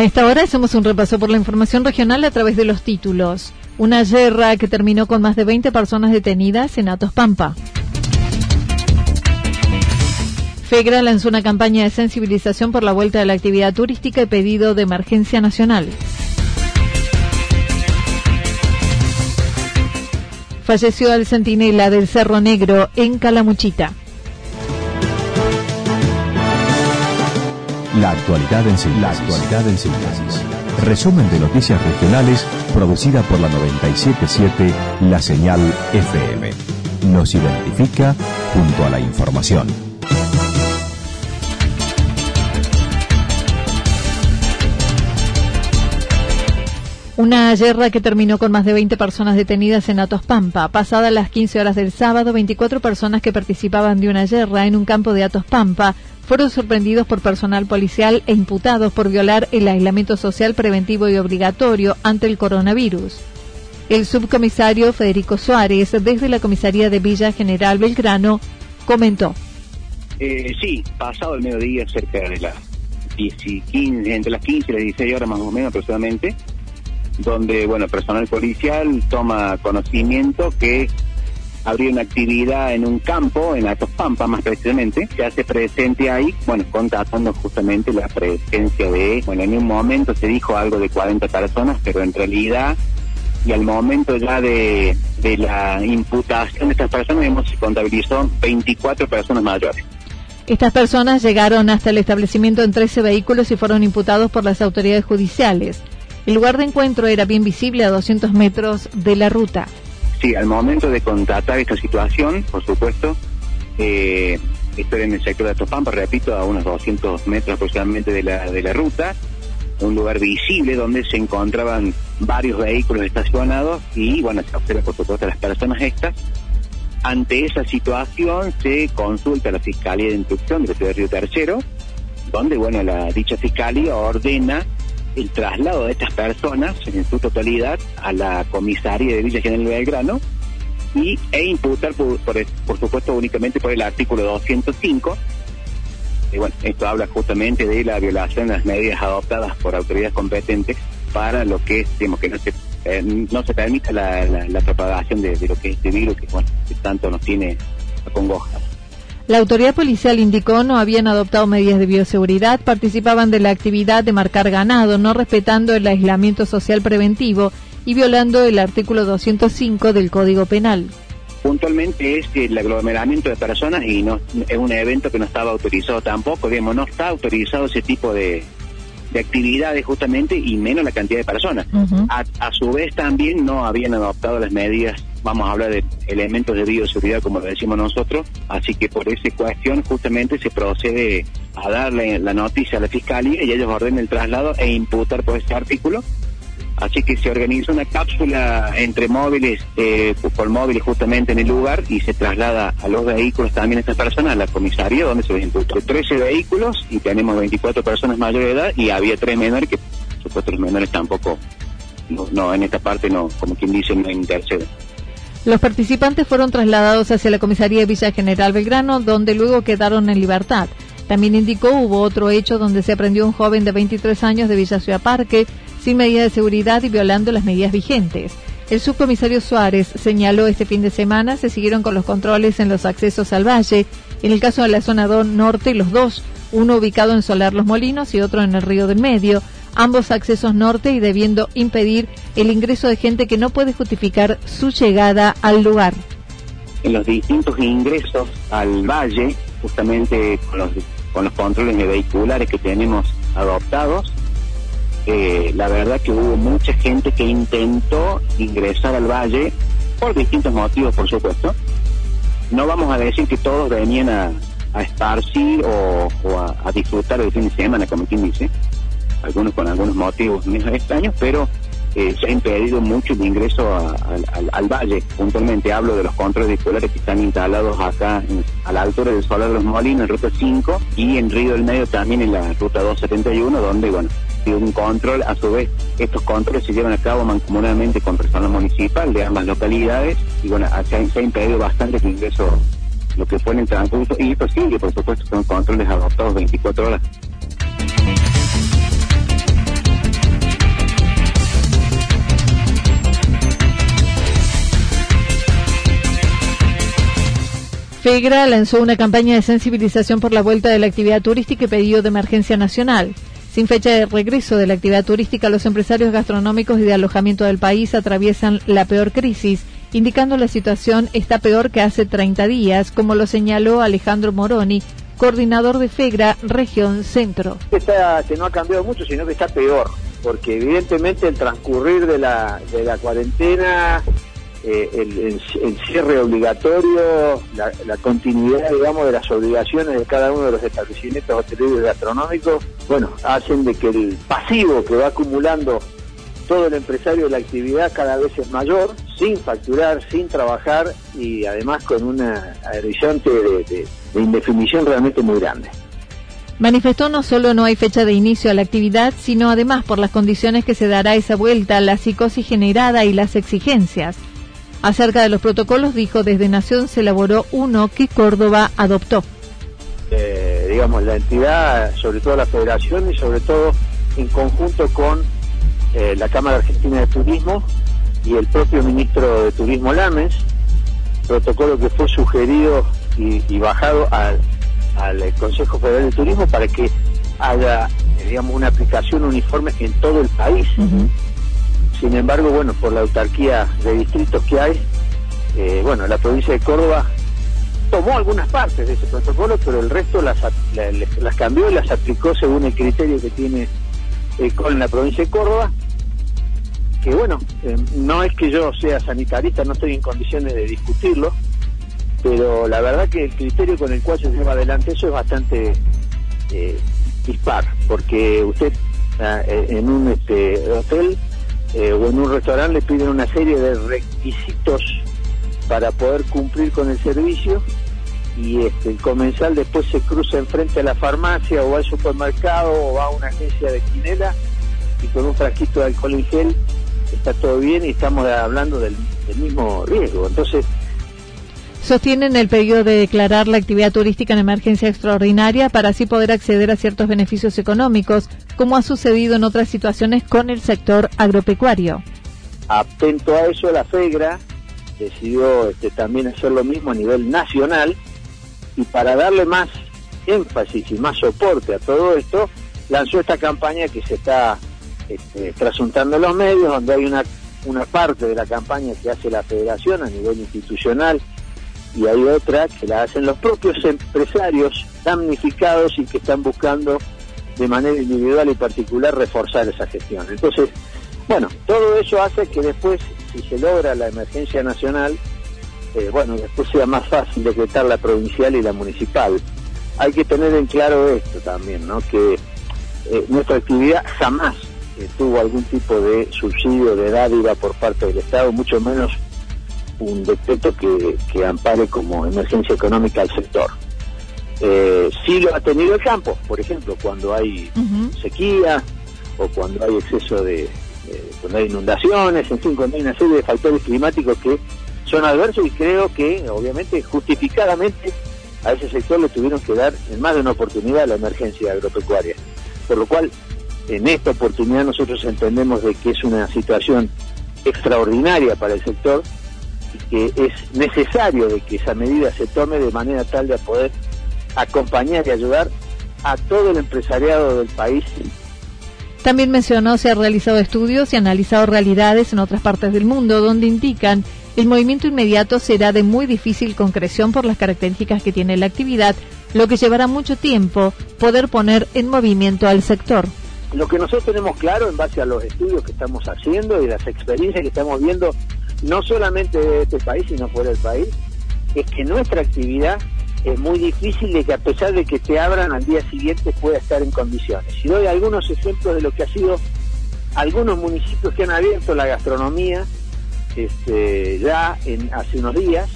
A esta hora hacemos un repaso por la información regional a través de los títulos. Una guerra que terminó con más de 20 personas detenidas en Atos Pampa. FEGRA lanzó una campaña de sensibilización por la vuelta a la actividad turística y pedido de emergencia nacional. Falleció el centinela del Cerro Negro en Calamuchita. La actualidad en síntesis. La actualidad en síntesis. Resumen de noticias regionales producida por la 977 La Señal FM. Nos identifica junto a la información. Una guerra que terminó con más de 20 personas detenidas en Atos Pampa. Pasadas las 15 horas del sábado, 24 personas que participaban de una guerra en un campo de Atos Pampa fueron sorprendidos por personal policial e imputados por violar el aislamiento social preventivo y obligatorio ante el coronavirus. El subcomisario Federico Suárez, desde la comisaría de Villa General Belgrano, comentó. Eh, sí, pasado el mediodía, cerca de las 15, entre las 15 y las 16 horas más o menos aproximadamente, donde, bueno, personal policial toma conocimiento que habría una actividad en un campo, en Atos Pampa más precisamente, se hace presente ahí, bueno, contactando justamente la presencia de, bueno, en un momento se dijo algo de 40 personas, pero en realidad, y al momento ya de, de la imputación de estas personas, hemos se contabilizó 24 personas mayores. Estas personas llegaron hasta el establecimiento en 13 vehículos y fueron imputados por las autoridades judiciales. El lugar de encuentro era bien visible a 200 metros de la ruta. Sí, al momento de contratar esta situación, por supuesto, eh, estoy en el sector de Atopampa, repito, a unos 200 metros aproximadamente de la, de la ruta, un lugar visible donde se encontraban varios vehículos estacionados y, bueno, se observa por supuesto a las personas estas. Ante esa situación se consulta a la Fiscalía de Instrucción de la Ciudad de Río Tercero, donde, bueno, la dicha Fiscalía ordena el traslado de estas personas en su totalidad a la comisaría de Villa General Belgrano y, e imputar, por, por, supuesto, únicamente por el artículo 205. Y bueno, esto habla justamente de la violación de las medidas adoptadas por autoridades competentes para lo que es, digamos, que no se, eh, no se permita la, la, propagación de, lo que es este virus que, bueno, que tanto nos tiene acongojados. La autoridad policial indicó no habían adoptado medidas de bioseguridad, participaban de la actividad de marcar ganado, no respetando el aislamiento social preventivo y violando el artículo 205 del Código Penal. Puntualmente es el aglomeramiento de personas y no es un evento que no estaba autorizado tampoco, digamos, no está autorizado ese tipo de, actividades justamente y menos la cantidad de personas. a su vez también no habían adoptado las medidas vamos a hablar de elementos de bioseguridad como lo decimos nosotros, así que por esa cuestión justamente se procede a darle la noticia a la fiscalía y ellos ordenen el traslado e imputar por ese artículo. Así que se organiza una cápsula entre móviles, eh, por móviles justamente en el lugar y se traslada a los vehículos también estas personas a la comisaría donde se les imputó 13 vehículos y tenemos 24 personas mayores de edad y había tres menores que, supuesto, los menores tampoco, no, en esta parte no, como quien dice, no interceden. Los participantes fueron trasladados hacia la comisaría de Villa General Belgrano, donde luego quedaron en libertad. También indicó hubo otro hecho donde se aprendió un joven de 23 años de Villa Ciudad Parque sin medida de seguridad y violando las medidas vigentes. El subcomisario Suárez señaló este fin de semana se siguieron con los controles en los accesos al valle. En el caso de la zona norte, los dos, uno ubicado en Solar Los Molinos y otro en el Río del Medio, ambos accesos norte y debiendo impedir el ingreso de gente que no puede justificar su llegada al lugar. En los distintos ingresos al valle, justamente con los, con los controles vehiculares que tenemos adoptados, eh, la verdad que hubo mucha gente que intentó ingresar al valle por distintos motivos, por supuesto. No vamos a decir que todos venían a, esparcir o, a, disfrutar el fin de semana, como quien dice, algunos con algunos motivos menos extraños, pero eh, se ha impedido mucho el ingreso al, valle. Puntualmente hablo de los controles escolares que están instalados acá a la altura del Solar de los Molinos, en Ruta 5, y en Río del Medio también en la Ruta 271, donde, bueno, sido un control, a su vez, estos controles se llevan a cabo mancomunadamente con personal municipal de ambas localidades, y bueno, se ha, se ha impedido bastante el ingreso, lo que fue en el transcurso, y esto sigue, por supuesto, son controles adoptados 24 horas. FEGRA lanzó una campaña de sensibilización por la vuelta de la actividad turística y pedido de emergencia nacional. Sin fecha de regreso de la actividad turística, los empresarios gastronómicos y de alojamiento del país atraviesan la peor crisis, indicando la situación está peor que hace 30 días, como lo señaló Alejandro Moroni, coordinador de FEGRA Región Centro. Que no ha cambiado mucho, sino que está peor, porque evidentemente el transcurrir de la, de la cuarentena eh, el, cierre obligatorio, la, continuidad, digamos, de las obligaciones de cada uno de los establecimientos hoteleros y gastronómicos, bueno, hacen de que el pasivo que va acumulando todo el empresario de la actividad cada vez es mayor, sin facturar, sin trabajar y además con una horizonte de, de indefinición realmente muy grande. Manifestó no solo no hay fecha de inicio a la actividad, sino además por las condiciones que se dará esa vuelta, la psicosis generada y las exigencias. Acerca de los protocolos, dijo, desde Nación se elaboró uno que Córdoba adoptó. Eh, digamos, la entidad, sobre todo la federación y sobre todo en conjunto con eh, la Cámara Argentina de Turismo y el propio ministro de Turismo Lames, protocolo que fue sugerido y, bajado al, al, Consejo Federal de Turismo para que haga, digamos, una aplicación uniforme en todo el país. Sin embargo, bueno, por la autarquía de distritos que hay, eh, bueno, la provincia de Córdoba tomó algunas partes de ese protocolo, pero el resto las, las cambió y las aplicó según el criterio que tiene el COL en la provincia de Córdoba. Que bueno, eh, no es que yo sea sanitarista, no estoy en condiciones de discutirlo, pero la verdad que el criterio con el cual se lleva adelante eso es bastante eh, dispar, porque usted ah, en un este, hotel eh, o en un restaurante le piden una serie de requisitos para poder cumplir con el servicio y este, el comensal después se cruza enfrente a la farmacia o al supermercado o va a una agencia de quinela y con un frasquito de alcohol en gel está todo bien y estamos hablando del, del mismo riesgo. Entonces, sostienen el pedido de declarar la actividad turística en emergencia extraordinaria para así poder acceder a ciertos beneficios económicos, como ha sucedido en otras situaciones con el sector agropecuario. Atento a eso, la FEGRA decidió este, también hacer lo mismo a nivel nacional y para darle más énfasis y más soporte a todo esto, lanzó esta campaña que se está este, trasuntando en los medios, donde hay una, una parte de la campaña que hace la federación a nivel institucional y hay otra que la hacen los propios empresarios damnificados y que están buscando de manera individual y particular reforzar esa gestión. Entonces, bueno, todo eso hace que después, si se logra la emergencia nacional, eh, bueno, después sea más fácil decretar la provincial y la municipal. Hay que tener en claro esto también, ¿no? Que eh, nuestra actividad jamás tuvo algún tipo de subsidio, de dádiva por parte del Estado, mucho menos un decreto que, ampare como emergencia económica al sector. Eh, sí lo ha tenido el campo, por ejemplo, cuando hay sequía o cuando hay exceso de, cuando hay inundaciones, en fin, cuando hay una serie de factores climáticos que son adversos y creo que, obviamente, justificadamente, a ese sector le tuvieron que dar en más de una oportunidad la emergencia agropecuaria. Por lo cual, en esta oportunidad nosotros entendemos de que es una situación extraordinaria para el sector y que es necesario de que esa medida se tome de manera tal de poder acompañar y ayudar a todo el empresariado del país. También mencionó se han realizado estudios y analizado realidades en otras partes del mundo donde indican el movimiento inmediato será de muy difícil concreción por las características que tiene la actividad, lo que llevará mucho tiempo poder poner en movimiento al sector. Lo que nosotros tenemos claro en base a los estudios que estamos haciendo y las experiencias que estamos viendo, no solamente de este país, sino fuera del país, es que nuestra actividad es muy difícil de que a pesar de que te abran al día siguiente pueda estar en condiciones. Y doy algunos ejemplos de lo que ha sido algunos municipios que han abierto la gastronomía este, ya en, hace unos días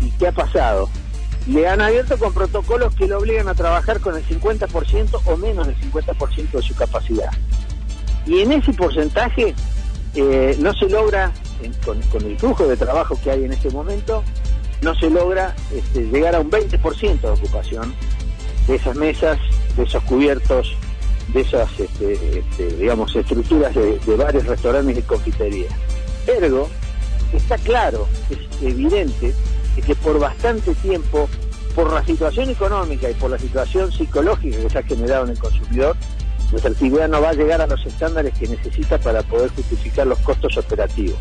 y qué ha pasado. Le han abierto con protocolos que lo obligan a trabajar con el 50% o menos del 50% de su capacidad. Y en ese porcentaje eh, no se logra, con, con el flujo de trabajo que hay en este momento, no se logra este, llegar a un 20% de ocupación de esas mesas, de esos cubiertos, de esas, este, este, digamos, estructuras de, varios restaurantes y confiterías. Ergo, está claro, es evidente, que por bastante tiempo, por la situación económica y por la situación psicológica que se ha generado en el consumidor, nuestra actividad no va a llegar a los estándares que necesita para poder justificar los costos operativos.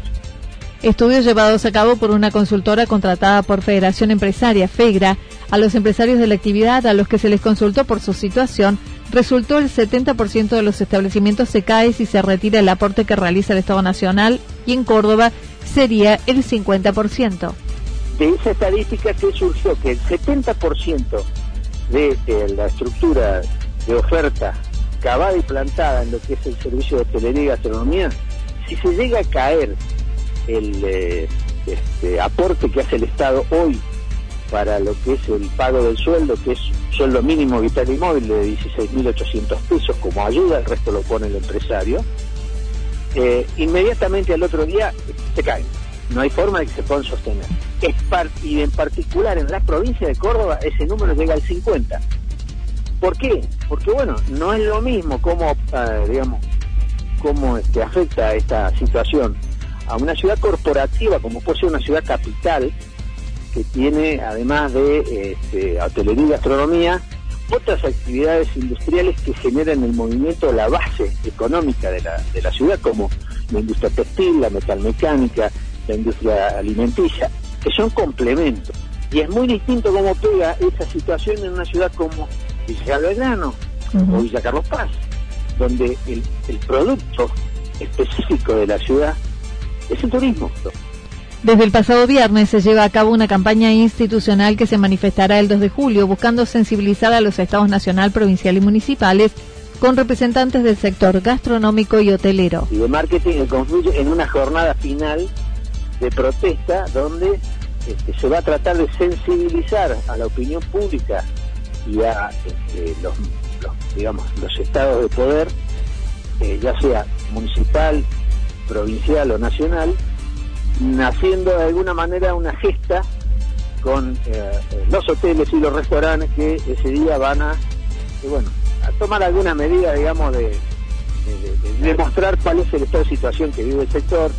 Estudios llevados a cabo por una consultora contratada por Federación Empresaria, FEGRA, a los empresarios de la actividad a los que se les consultó por su situación, resultó el 70% de los establecimientos se cae si se retira el aporte que realiza el Estado Nacional y en Córdoba sería el 50%. De esa estadística que surgió que el 70% de la estructura de oferta cavada y plantada en lo que es el servicio de hotelería y gastronomía, si se llega a caer el eh, este, aporte que hace el Estado hoy para lo que es el pago del sueldo, que es sueldo mínimo vital y móvil de 16.800 pesos como ayuda, el resto lo pone el empresario, eh, inmediatamente al otro día se caen. No hay forma de que se puedan sostener. Es y en particular en la provincia de Córdoba ese número llega al 50. ¿Por qué? Porque bueno, no es lo mismo como, ah, digamos, cómo este, afecta esta situación a una ciudad corporativa como puede ser una ciudad capital, que tiene, además de este, hotelería y gastronomía, otras actividades industriales que generan el movimiento, la base económica de la, de la ciudad, como la industria textil, la metalmecánica, la industria alimenticia, que son complementos. Y es muy distinto cómo pega esa situación en una ciudad como Villa Belgrano o Villa Carlos Paz, donde el, el producto específico de la ciudad es el turismo. Desde el pasado viernes se lleva a cabo una campaña institucional que se manifestará el 2 de julio buscando sensibilizar a los estados nacional, provincial y municipales con representantes del sector gastronómico y hotelero. Y de marketing confluye en una jornada final de protesta donde este, se va a tratar de sensibilizar a la opinión pública y a este, los, digamos, los estados de poder, eh, ya sea municipal, provincial o nacional, naciendo de alguna manera una gesta con eh, los hoteles y los restaurantes que ese día van a, bueno, a tomar alguna medida, digamos, de, demostrar cuál es el estado de situación que vive el sector,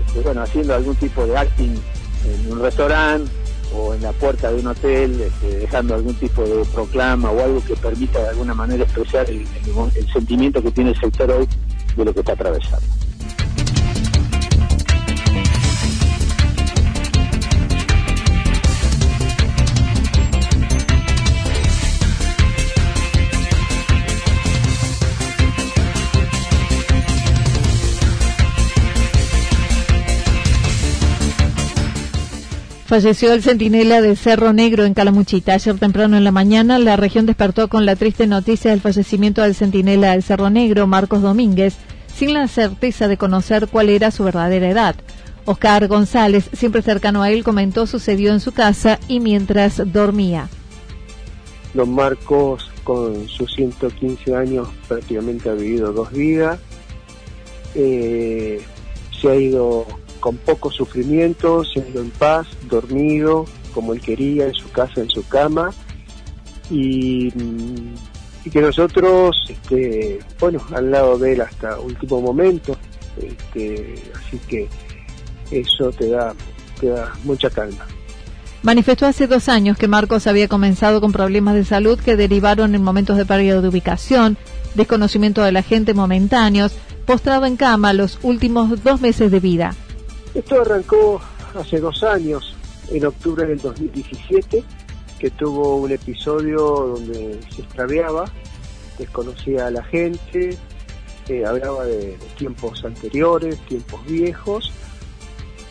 este, bueno, haciendo algún tipo de acting en un restaurante o en la puerta de un hotel, este, dejando algún tipo de proclama o algo que permita de alguna manera expresar el sentimiento que tiene el sector hoy de lo que está atravesando. Falleció el centinela de Cerro Negro en Calamuchita. Ayer temprano en la mañana, la región despertó con la triste noticia del fallecimiento del centinela del Cerro Negro, Marcos Domínguez, sin la certeza de conocer cuál era su verdadera edad. Oscar González, siempre cercano a él, comentó sucedió en su casa y mientras dormía. Don Marcos, con sus 115 años, prácticamente ha vivido dos vidas. Eh, se ha ido con poco sufrimiento, siendo en paz, dormido, como él quería, en su casa, en su cama, y, y que nosotros, este, bueno, al lado de él hasta último momento, este, así que eso te da mucha calma. Manifestó hace dos años que Marcos había comenzado con problemas de salud que derivaron en momentos de pérdida de ubicación, desconocimiento de la gente momentáneos, postrado en cama los últimos dos meses de vida. Esto arrancó hace dos años, en octubre del 2017, que tuvo un episodio donde se extraviaba, desconocía a la gente, eh, hablaba de, tiempos anteriores, tiempos viejos.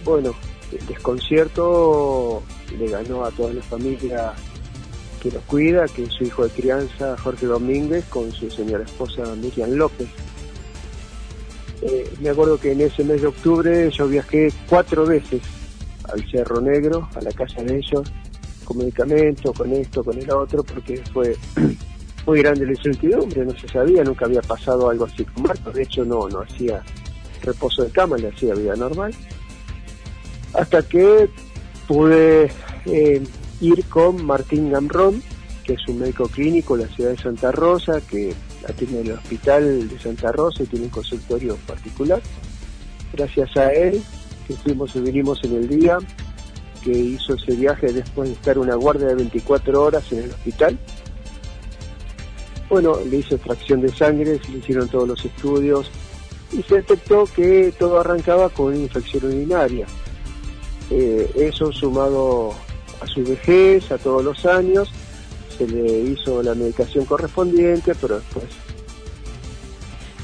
Bueno, el desconcierto le ganó a toda la familia que los cuida, que es su hijo de crianza, Jorge Domínguez, con su señora esposa Miriam López. Me acuerdo que en ese mes de octubre yo viajé cuatro veces al Cerro Negro, a la casa de ellos, con medicamentos, con esto, con el otro, porque fue muy grande la incertidumbre, no se sabía, nunca había pasado algo así con Marcos, de hecho no, no hacía reposo de cama, le hacía vida normal. Hasta que pude eh, ir con Martín Gamrón, que es un médico clínico de la ciudad de Santa Rosa, que atiende en el hospital de Santa Rosa y tiene un consultorio particular. Gracias a él, que fuimos y vinimos en el día, que hizo ese viaje después de estar una guardia de 24 horas en el hospital. Bueno, le hizo extracción de sangre, se le hicieron todos los estudios y se detectó que todo arrancaba con una infección urinaria. Eh, eso sumado a su vejez, a todos los años, se le hizo la medicación correspondiente, pero después...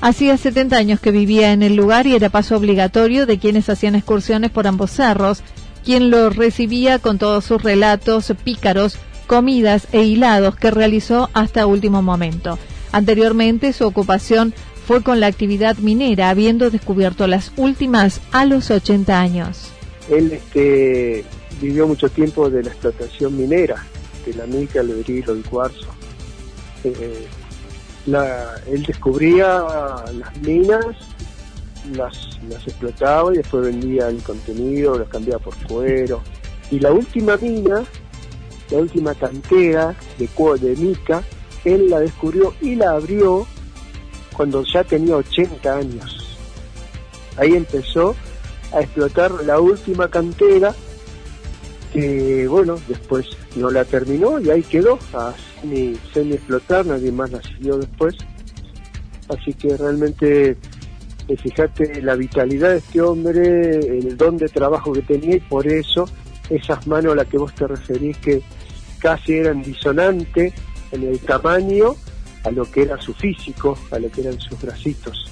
Hacía 70 años que vivía en el lugar y era paso obligatorio de quienes hacían excursiones por ambos cerros, quien lo recibía con todos sus relatos pícaros, comidas e hilados que realizó hasta último momento. Anteriormente su ocupación fue con la actividad minera, habiendo descubierto las últimas a los 80 años. Él este, vivió mucho tiempo de la explotación minera, de la mica, el berilo, el cuarzo. Eh, él descubría las minas, las, las explotaba y después vendía el contenido, las cambiaba por cuero. Y la última mina, la última cantera de, de mica, él la descubrió y la abrió cuando ya tenía 80 años. Ahí empezó a explotar la última cantera que bueno, después no la terminó y ahí quedó a semi, semi explotar, nadie más la siguió después. Así que realmente, eh, fíjate la vitalidad de este hombre, el don de trabajo que tenía y por eso esas manos a las que vos te referís que casi eran disonantes en el tamaño a lo que era su físico, a lo que eran sus bracitos.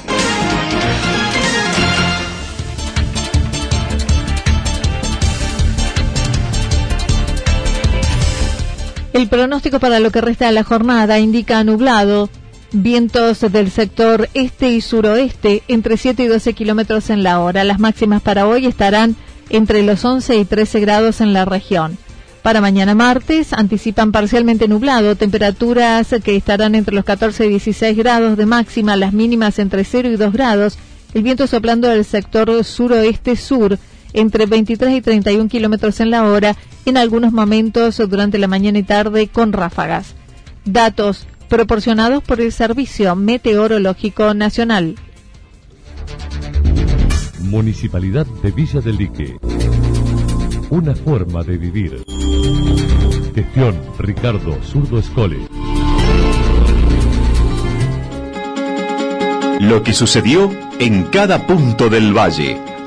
El pronóstico para lo que resta de la jornada indica nublado, vientos del sector este y suroeste entre 7 y 12 kilómetros en la hora. Las máximas para hoy estarán entre los 11 y 13 grados en la región. Para mañana martes anticipan parcialmente nublado, temperaturas que estarán entre los 14 y 16 grados de máxima, las mínimas entre 0 y 2 grados, el viento soplando del sector suroeste-sur entre 23 y 31 kilómetros en la hora en algunos momentos durante la mañana y tarde con ráfagas. Datos proporcionados por el Servicio Meteorológico Nacional. Municipalidad de Villa del Lique. Una forma de vivir. Gestión Ricardo Zurdo Escole. Lo que sucedió en cada punto del valle.